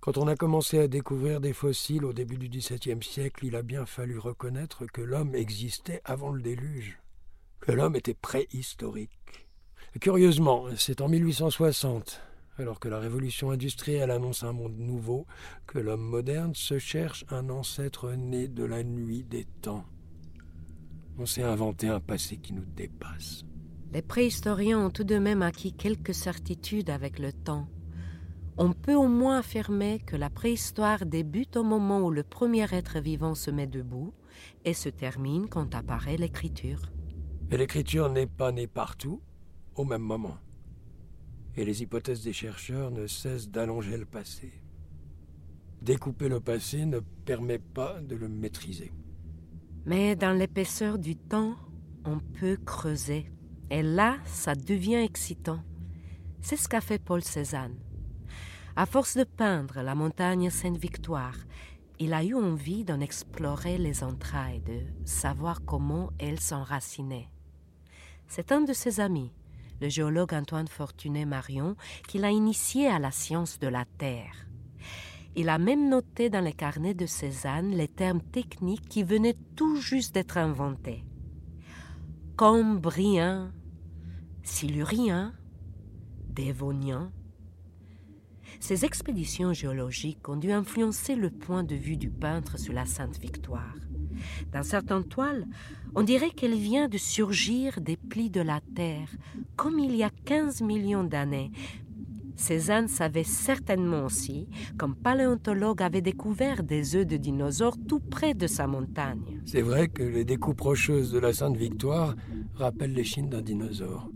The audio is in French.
Quand on a commencé à découvrir des fossiles au début du XVIIe siècle, il a bien fallu reconnaître que l'homme existait avant le déluge, que l'homme était préhistorique. Curieusement, c'est en 1860, alors que la révolution industrielle annonce un monde nouveau, que l'homme moderne se cherche un ancêtre né de la nuit des temps. On s'est inventé un passé qui nous dépasse. Les préhistoriens ont tout de même acquis quelques certitudes avec le temps on peut au moins affirmer que la préhistoire débute au moment où le premier être vivant se met debout et se termine quand apparaît l'écriture. Mais l'écriture n'est pas née partout au même moment. Et les hypothèses des chercheurs ne cessent d'allonger le passé. Découper le passé ne permet pas de le maîtriser. Mais dans l'épaisseur du temps, on peut creuser. Et là, ça devient excitant. C'est ce qu'a fait Paul Cézanne. À force de peindre la montagne Sainte-Victoire, il a eu envie d'en explorer les entrailles, de savoir comment elle s'enracinait. C'est un de ses amis, le géologue Antoine Fortuné Marion, qui l'a initié à la science de la Terre. Il a même noté dans les carnets de Cézanne les termes techniques qui venaient tout juste d'être inventés. Cambrien, Silurien, Dévonien, ces expéditions géologiques ont dû influencer le point de vue du peintre sur la Sainte Victoire. Dans certaines toiles, on dirait qu'elle vient de surgir des plis de la Terre, comme il y a 15 millions d'années. Cézanne savait certainement aussi, comme paléontologue avait découvert des œufs de dinosaures tout près de sa montagne. C'est vrai que les découpes rocheuses de la Sainte Victoire rappellent les d'un dinosaure.